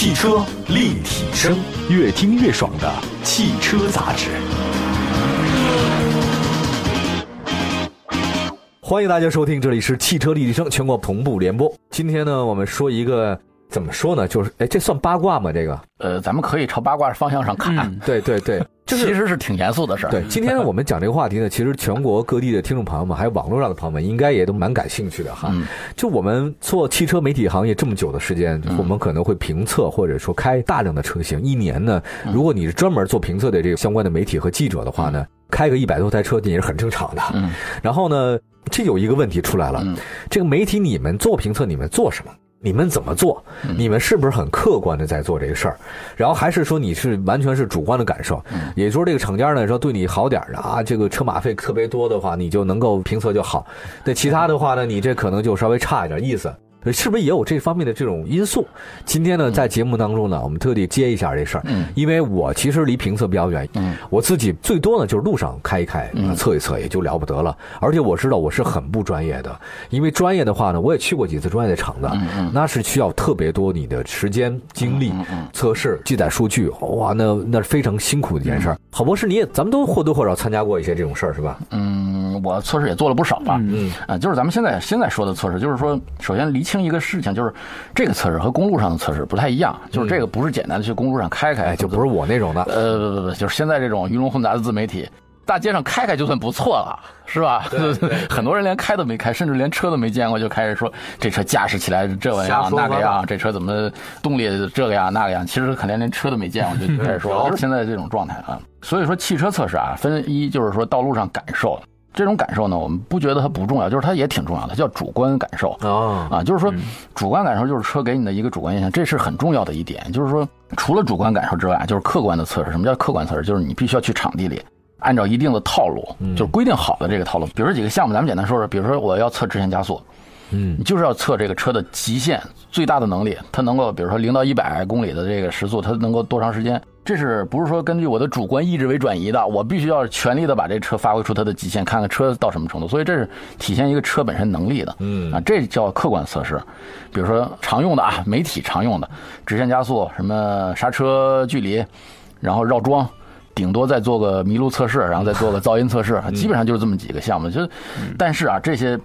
汽车立体声，越听越爽的汽车杂志。欢迎大家收听，这里是汽车立体声全国同步联播。今天呢，我们说一个怎么说呢？就是哎，这算八卦吗？这个？呃，咱们可以朝八卦方向上看。对对对，就是其实是挺严肃的事儿。对，今天我们讲这个话题呢，其实全国各地的听众朋友们，还有网络上的朋友们，应该也都蛮感兴趣的哈。就我们做汽车媒体行业这么久的时间，我们可能会评测或者说开大量的车型。一年呢，如果你是专门做评测的这个相关的媒体和记者的话呢，开个一百多台车也是很正常的。嗯。然后呢？这有一个问题出来了，这个媒体你们做评测，你们做什么？你们怎么做？你们是不是很客观的在做这个事儿？然后还是说你是完全是主观的感受？也就是说，这个厂家呢说对你好点的啊，这个车马费特别多的话，你就能够评测就好；那其他的话呢，你这可能就稍微差一点意思。是不是也有这方面的这种因素？今天呢，在节目当中呢，我们特地接一下这事儿。嗯，因为我其实离评测比较远，嗯，我自己最多呢就是路上开一开，测一测也就了不得了。而且我知道我是很不专业的，因为专业的话呢，我也去过几次专业的厂子，那是需要特别多你的时间精力测试、记载数据，哇，那那是非常辛苦的一件事儿。郝博士，你也咱们都或多或少参加过一些这种事儿，是吧？嗯，我测试也做了不少吧。嗯，啊，就是咱们现在现在说的测试，就是说，首先离。清一个事情，就是这个测试和公路上的测试不太一样，就是这个不是简单的去公路上开开，就不是我那种的。呃，不不不，就是现在这种鱼龙混杂的自媒体，大街上开开就算不错了，是吧？很多人连开都没开，甚至连车都没见过，就开始说这车驾驶起来这个样那个样，这车怎么动力这个样那个样，其实可能连车都没见过 就开始说，就是现在这种状态啊。所以说汽车测试啊，分一就是说道路上感受。这种感受呢，我们不觉得它不重要，就是它也挺重要的，叫主观感受啊啊，就是说主观感受就是车给你的一个主观印象，这是很重要的一点。就是说，除了主观感受之外，就是客观的测试。什么叫客观测试？就是你必须要去场地里，按照一定的套路，就是规定好的这个套路。比如说几个项目，咱们简单说说。比如说我要测直线加速，嗯，你就是要测这个车的极限最大的能力，它能够比如说零到一百公里的这个时速，它能够多长时间？这是不是说根据我的主观意志为转移的？我必须要全力的把这车发挥出它的极限，看看车到什么程度。所以这是体现一个车本身能力的。嗯啊，这叫客观测试。比如说常用的啊，媒体常用的直线加速，什么刹车距离，然后绕桩，顶多再做个麋鹿测试，然后再做个噪音测试，基本上就是这么几个项目。就但是啊，这些。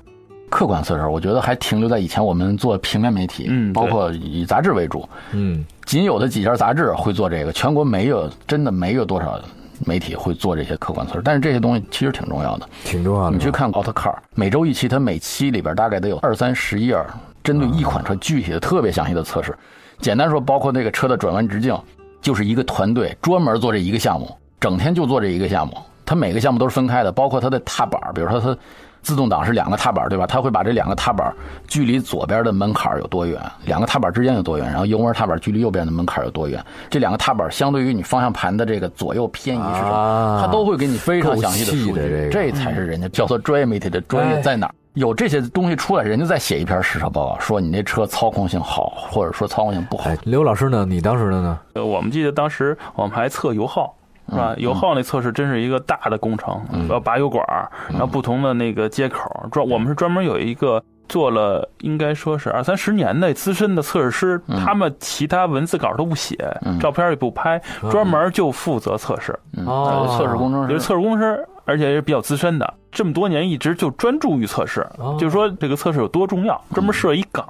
客观测试，我觉得还停留在以前我们做平面媒体，嗯，包括以杂志为主，嗯，仅有的几家杂志会做这个，全国没有，真的没有多少媒体会做这些客观测试。但是这些东西其实挺重要的，挺重要的。你去看 Autocar，每周一期，它每期里边大概得有二三十页，针对一款车具体的、特别详细的测试。简单说，包括那个车的转弯直径，就是一个团队专门做这一个项目，整天就做这一个项目。它每个项目都是分开的，包括它的踏板，比如说它。自动挡是两个踏板，对吧？它会把这两个踏板距离左边的门槛有多远，两个踏板之间有多远，然后油门踏板距离右边的门槛有多远，这两个踏板相对于你方向盘的这个左右偏移是什么，它都会给你非常详细的数据。这才是人家叫做专业媒体的专业在哪儿？有这些东西出来，人家再写一篇实测报告，说你那车操控性好，或者说操控性不好。刘老师呢？你当时的呢？呃，我们记得当时我们还测油耗。是吧？油耗那测试真是一个大的工程，要拔油管，然后不同的那个接口，专我们是专门有一个做了，应该说是二三十年的资深的测试师，他们其他文字稿都不写，照片也不拍，专门就负责测试。哦，测试工程师，就是测试工程师，而且也是比较资深的，这么多年一直就专注于测试，就是说这个测试有多重要，专门设一岗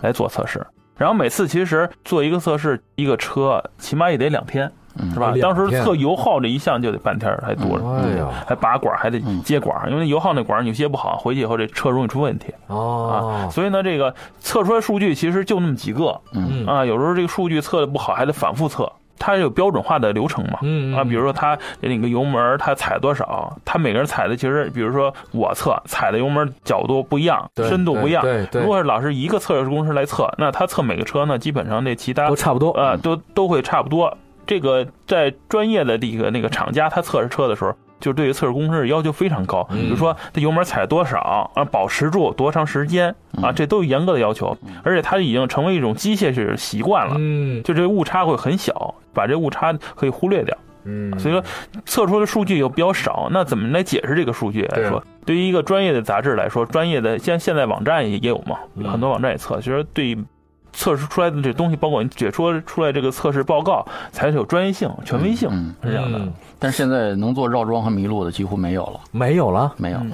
来做测试。然后每次其实做一个测试，一个车起码也得两天。是吧？当时测油耗这一项就得半天还多，哎呀，还拔管还得接管，因为油耗那管你接不好，回去以后这车容易出问题。哦，所以呢，这个测出来数据其实就那么几个，嗯啊，有时候这个数据测的不好，还得反复测。它有标准化的流程嘛？嗯啊，比如说它那个油门它踩多少，它每个人踩的其实，比如说我测踩的油门角度不一样，深度不一样。对对。如果是老是一个测试公司来测，那他测每个车呢，基本上那其他都差不多啊，都都会差不多。这个在专业的这个那个厂家，他测试车的时候，就对于测试工程师要求非常高。比如说，他油门踩多少啊，保持住多长时间啊，这都有严格的要求。而且它已经成为一种机械式习惯了，嗯，就这误差会很小，把这误差可以忽略掉。嗯，所以说测出的数据又比较少，那怎么来解释这个数据来说？对于一个专业的杂志来说，专业的像现在网站也也有嘛，很多网站也测，其实对。测试出来的这东西，包括你解说出来这个测试报告，才有专业性、权威性，是这样的。但是现在能做绕桩和麋鹿的几乎没有了，没有了，没有了。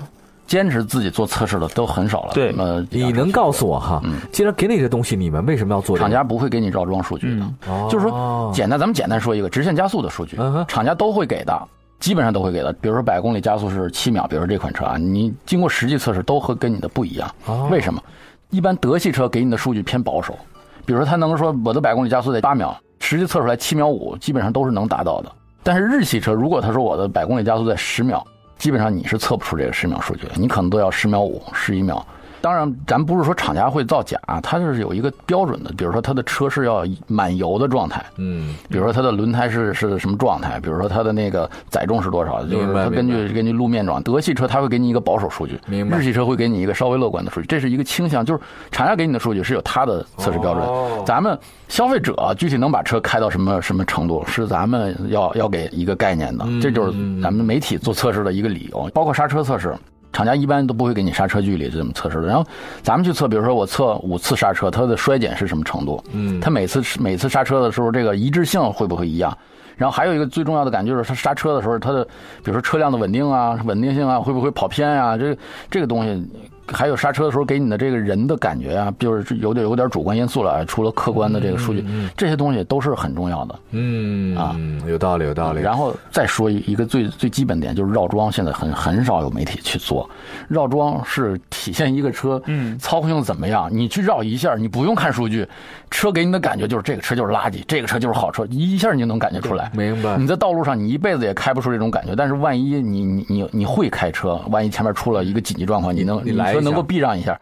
坚持自己做测试的都很少了。对，呃，你能告诉我哈？既然给你这东西，你们为什么要做？厂家不会给你绕桩数据的，就是说，简单，咱们简单说一个直线加速的数据，厂家都会给的，基本上都会给的。比如说百公里加速是七秒，比如说这款车啊，你经过实际测试都和跟你的不一样。为什么？一般德系车给你的数据偏保守，比如说它能说我的百公里加速在八秒，实际测出来七秒五，基本上都是能达到的。但是日系车如果他说我的百公里加速在十秒。基本上你是测不出这个十秒数据，你可能都要十秒五、十一秒。当然，咱不是说厂家会造假，它就是有一个标准的。比如说，它的车是要满油的状态，嗯，比如说它的轮胎是是什么状态，比如说它的那个载重是多少，就是它根据根据路面状。德系车它会给你一个保守数据，日系车会给你一个稍微乐观的数据，这是一个倾向，就是厂家给你的数据是有它的测试标准。咱们消费者具体能把车开到什么什么程度，是咱们要要给一个概念的，这就是咱们媒体做测试的一个理由，包括刹车测试。厂家一般都不会给你刹车距离这么测试的。然后咱们去测，比如说我测五次刹车，它的衰减是什么程度？嗯，它每次每次刹车的时候，这个一致性会不会一样？然后还有一个最重要的感觉就是它刹车的时候，它的比如说车辆的稳定啊、稳定性啊，会不会跑偏啊？这这个东西。还有刹车的时候给你的这个人的感觉啊，就是有点有点主观因素了。除了客观的这个数据，这些东西都是很重要的。嗯啊，有道理，有道理。然后再说一个最最基本点，就是绕桩，现在很很少有媒体去做。绕桩是体现一个车操控性怎么样。你去绕一下，你不用看数据，车给你的感觉就是这个车就是垃圾，这个车就是好车，一下你就能感觉出来。明白。你在道路上，你一辈子也开不出这种感觉。但是万一你你你你会开车，万一前面出了一个紧急状况，你能你来。能够避让一下，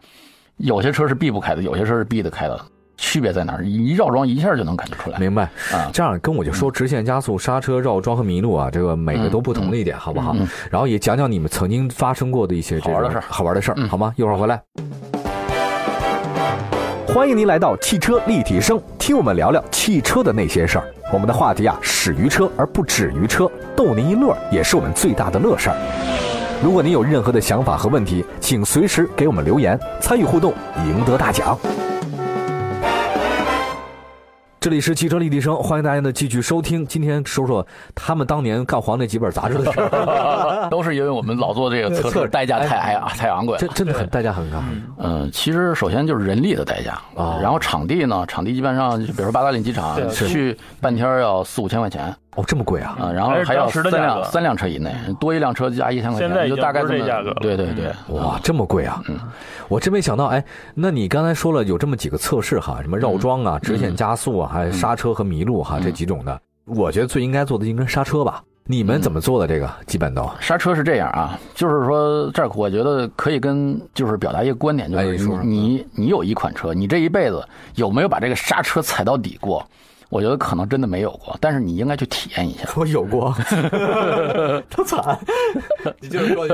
有些车是避不开的，有些车是避得开的，区别在哪儿？一绕桩一下就能感觉出来。明白啊，这样跟我就说直线加速、刹车、绕桩和迷路啊，这个每个都不同的一点，好不好？然后也讲讲你们曾经发生过的一些好玩的事儿，好玩的事儿，好吗？一会儿回来，欢迎您来到汽车立体声，听我们聊聊汽车的那些事儿。我们的话题啊，始于车而不止于车，逗您一乐也是我们最大的乐事儿。如果您有任何的想法和问题，请随时给我们留言，参与互动，赢得大奖。这里是汽车立体声，欢迎大家的继续收听。今天说说他们当年干黄那几本杂志的事儿，都是因为我们老做这个测试，代价太矮啊，太昂贵，真真的很代价很高。嗯，其实首先就是人力的代价啊，然后场地呢，场地基本上，比如说八达岭机场，去半天要四五千块钱。哦，这么贵啊！啊，然后还要三辆三辆车以内，多一辆车加一千块钱，就大概这价格。对对对，哇，这么贵啊！嗯，我真没想到。哎，那你刚才说了有这么几个测试哈，什么绕桩啊、直线加速啊，还有刹车和麋鹿哈这几种的，我觉得最应该做的应该刹车吧？你们怎么做的这个？基本都刹车是这样啊，就是说这儿我觉得可以跟就是表达一个观点，就是你你有一款车，你这一辈子有没有把这个刹车踩到底过？我觉得可能真的没有过，但是你应该去体验一下。我 有过，多惨！你就是说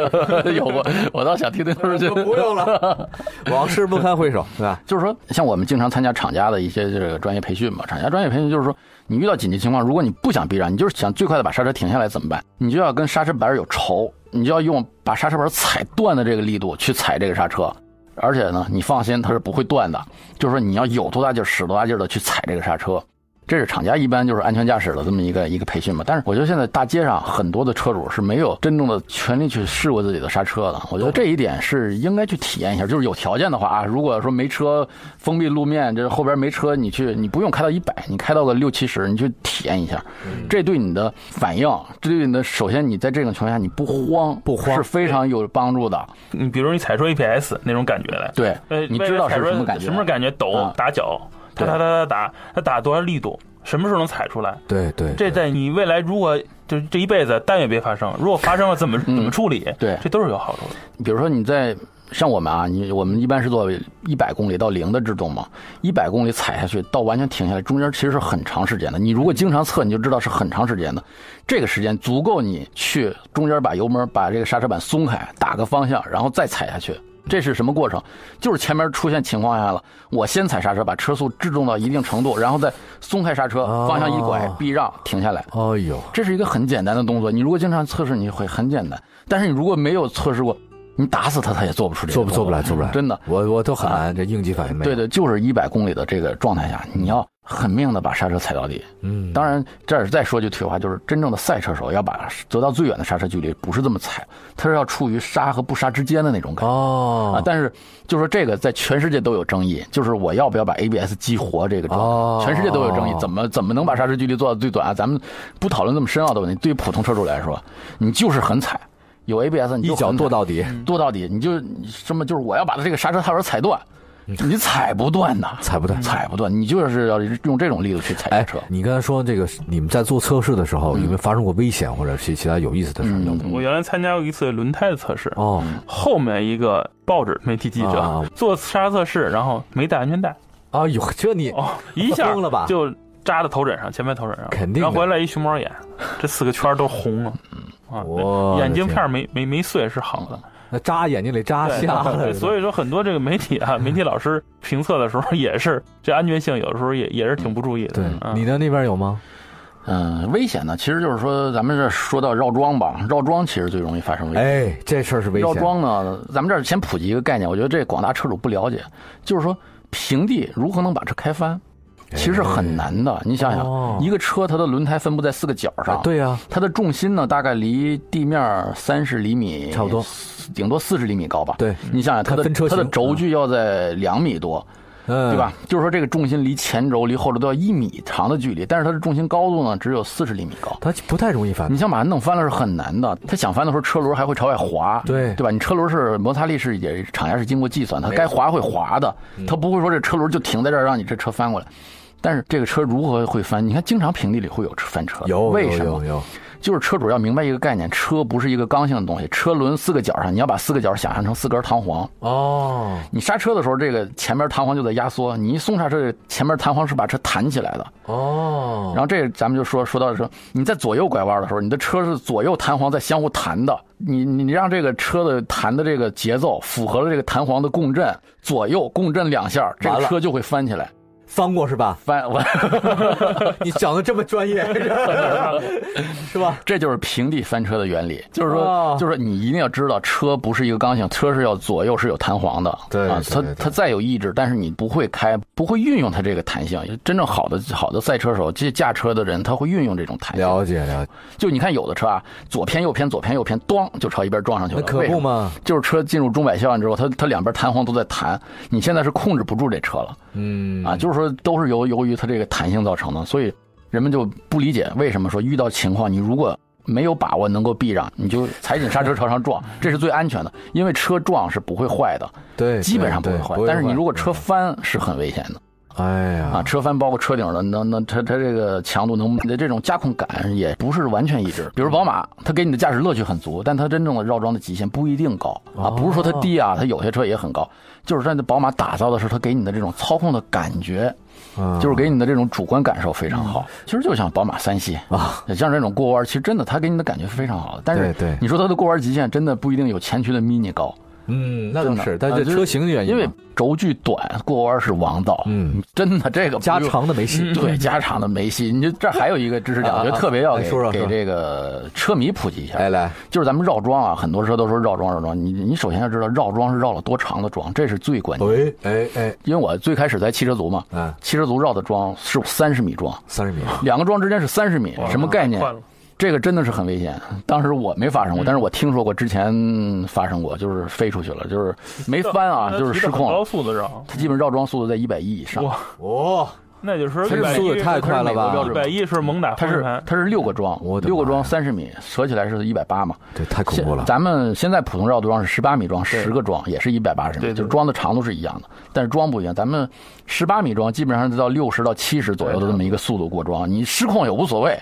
有过，我倒想听听。就 不用了，往事不堪回首，对吧？就是说，像我们经常参加厂家的一些这个专业培训嘛，厂家专业培训就是说，你遇到紧急情况，如果你不想避让，你就是想最快的把刹车停下来，怎么办？你就要跟刹车板有仇，你就要用把刹车板踩断的这个力度去踩这个刹车，而且呢，你放心，它是不会断的。就是说，你要有多大劲使多大劲的去踩这个刹车。这是厂家一般就是安全驾驶的这么一个一个培训嘛，但是我觉得现在大街上很多的车主是没有真正的全力去试过自己的刹车的。我觉得这一点是应该去体验一下，就是有条件的话啊，如果说没车封闭路面，这后边没车，你去你不用开到一百，你开到个六七十，你去体验一下，这对你的反应，这对你的首先你在这种情况下你不慌不慌是非常有帮助的。你比如你踩出 APS 那种感觉来，对，你知道是什么感觉？什么感觉？抖打脚。他打打打打，他打多少力度？什么时候能踩出来？对对，这在你未来如果就这一辈子，但愿别发生。如果发生了，怎么怎么处理？对，这都是有好处的。比如说你在像我们啊，你我们一般是做一百公里到零的制动嘛，一百公里踩下去到完全停下来，中间其实是很长时间的。你如果经常测，你就知道是很长时间的。这个时间足够你去中间把油门把这个刹车板松开，打个方向，然后再踩下去。这是什么过程？就是前面出现情况下了，我先踩刹车，把车速制动到一定程度，然后再松开刹车，方向一拐，避让，停下来。哎呦，这是一个很简单的动作。你如果经常测试，你会很简单。但是你如果没有测试过，你打死他，他也做不出这个做不做不来，做不来，真的。我我都很难，这应急反应没有。对对，就是一百公里的这个状态下，你要狠命的把刹车踩到底。嗯，当然，这儿再说句题外话，就是真正的赛车手要把得到最远的刹车距离，不是这么踩，他是要处于刹和不刹之间的那种感觉。啊哦，，但是就说这个在全世界都有争议，就是我要不要把 ABS 激活这个状态，哦全世界都有争议，怎么怎么能把刹车距离做到最短啊？咱们不讨论这么深奥的问题，对于普通车主来说，你就是狠踩，有 ABS 你就一脚跺到底，跺到底，你就你什么就是我要把它这个刹车踏板踩断，你踩不断呐，踩不断。踩不断，你就是要用这种力度去踩哎车。，你刚才说这个，你们在做测试的时候，有没有发生过危险或者是其他有意思的事儿？嗯有没有我原来参加过一次轮胎的测试，哦，后面一个报纸媒体记者啊做刹车测试，然后没带安全带，啊哟，这你哦，一下疯了吧就扎在头枕上，前排头枕上，肯定的然后回来一熊猫眼，这四个圈都红了，啊我，眼镜片没没没碎是好的。那扎眼睛里扎对瞎了，所以说很多这个媒体啊，媒体老师评测的时候也是这安全性，有的时候也也是挺不注意的。对嗯你的那边有吗？嗯，危险呢，其实就是说咱们这说到绕桩吧，绕桩其实最容易发生危险。哎，这事儿是危险。绕桩呢，咱们这儿先普及一个概念，我觉得这广大车主不了解，就是说平地如何能把车开翻，其实很难的。你想想，一个车它的轮胎分布在四个角上，对呀，它的重心呢大概离地面三十厘米，差不多，顶多四十厘米高吧。对你想想它的它的轴距要在两米多，嗯，对吧？？就是说这个重心离前轴离后轴都要一米长的距离，但是它的重心高度呢只有四十厘米高。它不太容易翻你。想把它弄翻了是很难的，它想翻的时候车轮还会朝外滑，对对吧？你车轮是摩擦力是也厂家是经过计算，它该滑会滑的，嗯它不会说这车轮就停在这儿让你这车翻过来。但是这个车如何会翻？你看，经常平地里会有翻车，有为什么？有有有就是车主要明白一个概念，车不是一个刚性的东西，车轮四个角上，你要把四个角想象成四根弹簧。哦，你刹车的时候，这个前面弹簧就在压缩，你一松刹车，前面弹簧是把车弹起来的。哦，然后这个咱们就说说到说，你在左右拐弯的时候，你的车是左右弹簧在相互弹的，你你让这个车的弹的这个节奏符合了这个弹簧的共振，左右共振两下，这个车就会翻起来。翻过是吧？翻我，你讲的这么专业，是吧？这就是平地翻车的原理，就是说，哦就是说你一定要知道，车不是一个刚性，车是要左右是有弹簧的，啊，它对对对它再有意志，但是你不会开，不会运用它这个弹性。真正好的好的赛车手，这驾车的人，他会运用这种弹性。了解了解，就你看有的车啊，左偏右偏，左偏右偏，咣就朝一边撞上去了。那可？不嘛？就是车进入钟摆效应之后，它它两边弹簧都在弹，你现在是控制不住这车了嗯啊！就是说都是由由于它这个弹性造成的，所以人们就不理解为什么说遇到情况你如果没有把握能够避让，你就踩紧刹车朝上撞，这是最安全的，因为车撞是不会坏的，对，基本上不会对坏。但是你如果车，翻是很危险的。哎呀啊，车翻包括车顶的，能能它它这个强度能你的这种驾控感也不是完全一致。比如宝马，它给你的驾驶乐趣很足，但它真正的绕桩的极限不一定高啊，不是说它低啊，它有些车也很高，就是它的宝马打造的是它给你的这种操控的感觉，嗯就是给你的这种主观感受非常好。其实就像宝马三系啊，像这种过弯，其实真的它给你的感觉是非常好的。但是你说它的过弯极限真的不一定有前驱的 Mini 高。嗯，那倒是，但这车型的原因嘛，因为轴距短，过弯是王道。嗯，真的这个加长的没戏。对加长的没戏。你就这还有一个知识点，我觉得特别要给给这个车迷普及一下。来，来，就是咱们绕桩啊，很多车都说绕桩绕桩，你你首先要知道绕桩是绕了多长的桩，这是最关键。喂，哎哎，因为我最开始在汽车族嘛，嗯，汽车族绕的桩是三十米桩，三十米，两个桩之间是三十米，什么概念快？了这个真的是很危险。当时我没发生过，嗯但是我听说过之前发生过，就是飞出去了，就是没翻啊，就是失控高。速的绕，它基本绕桩速度在一百一以上。哇，哦，那就是它是一百一速度太快了吧它是美国标准一百一是猛打它是方向盘，它是六个桩我，六个桩三十米，折起来是一百八嘛。对太恐怖了。咱们现在普通绕的桩是十八米桩，十个桩也是一百八十米，就是桩的长度是一样的，但是桩不一样。咱们十八米桩基本上是到六十到七十左右的这么一个速度过桩，你失控也无所谓。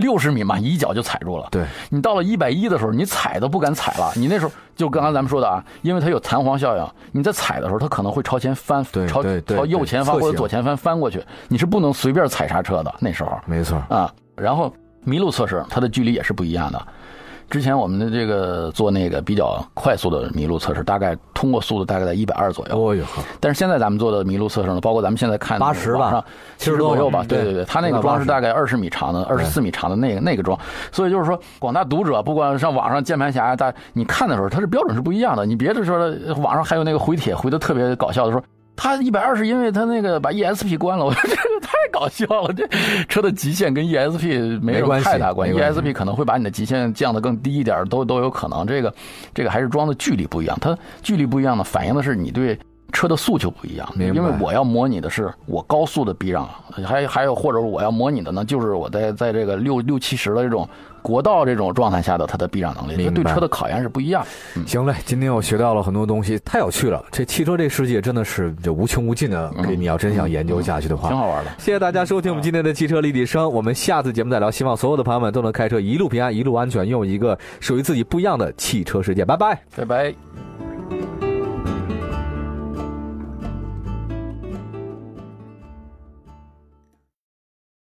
六十米嘛，一脚就踩住了。对，你到了一百一的时候，你踩都不敢踩了。你那时候就刚刚咱们说的啊，因为它有弹簧效应，你在踩的时候，它可能会朝前翻，对朝朝右前方或者左前方翻过去，你是不能随便踩刹车的。那时候，没错，啊，然后麋鹿测试它的距离也是不一样的。之前我们的这个做那个比较快速的麋鹿测试，大概通过速度大概在一百二左右。哦哟，但是现在咱们做的麋鹿测试呢，包括咱们现在看八十吧，七十左右吧。对对对，它那个桩是大概二十米长的，二十四米长的那个那个桩。所以就是说，广大读者不管上网上键盘侠，大你看的时候，它是标准是不一样的。你别的时候网上还有那个回帖回的特别搞笑的说。他一百二是因为他那个把 ESP 关了，我说这个太搞笑了。这车的极限跟 ESP 没什么太大关系，ESP 可能会把你的极限降得更低一点，都都有可能。这个这个还是装的距离不一样，它距离不一样呢，反映的是你对车的诉求不一样。因为我要模拟的是我高速的避让，还还有或者我要模拟的呢，就是我在在这个六六七十的这种。国道这种状态下的它的避让能力，对车的考验是不一样。行嘞，今天我学到了很多东西，太有趣了。这汽车这世界真的是就无穷无尽的，你要真想研究下去的话，挺好玩的。谢谢大家收听我们今天的汽车立体声，我们下次节目再聊。希望所有的朋友们都能开车一路平安，一路安全，拥有一个属于自己不一样的汽车世界。拜拜，拜拜。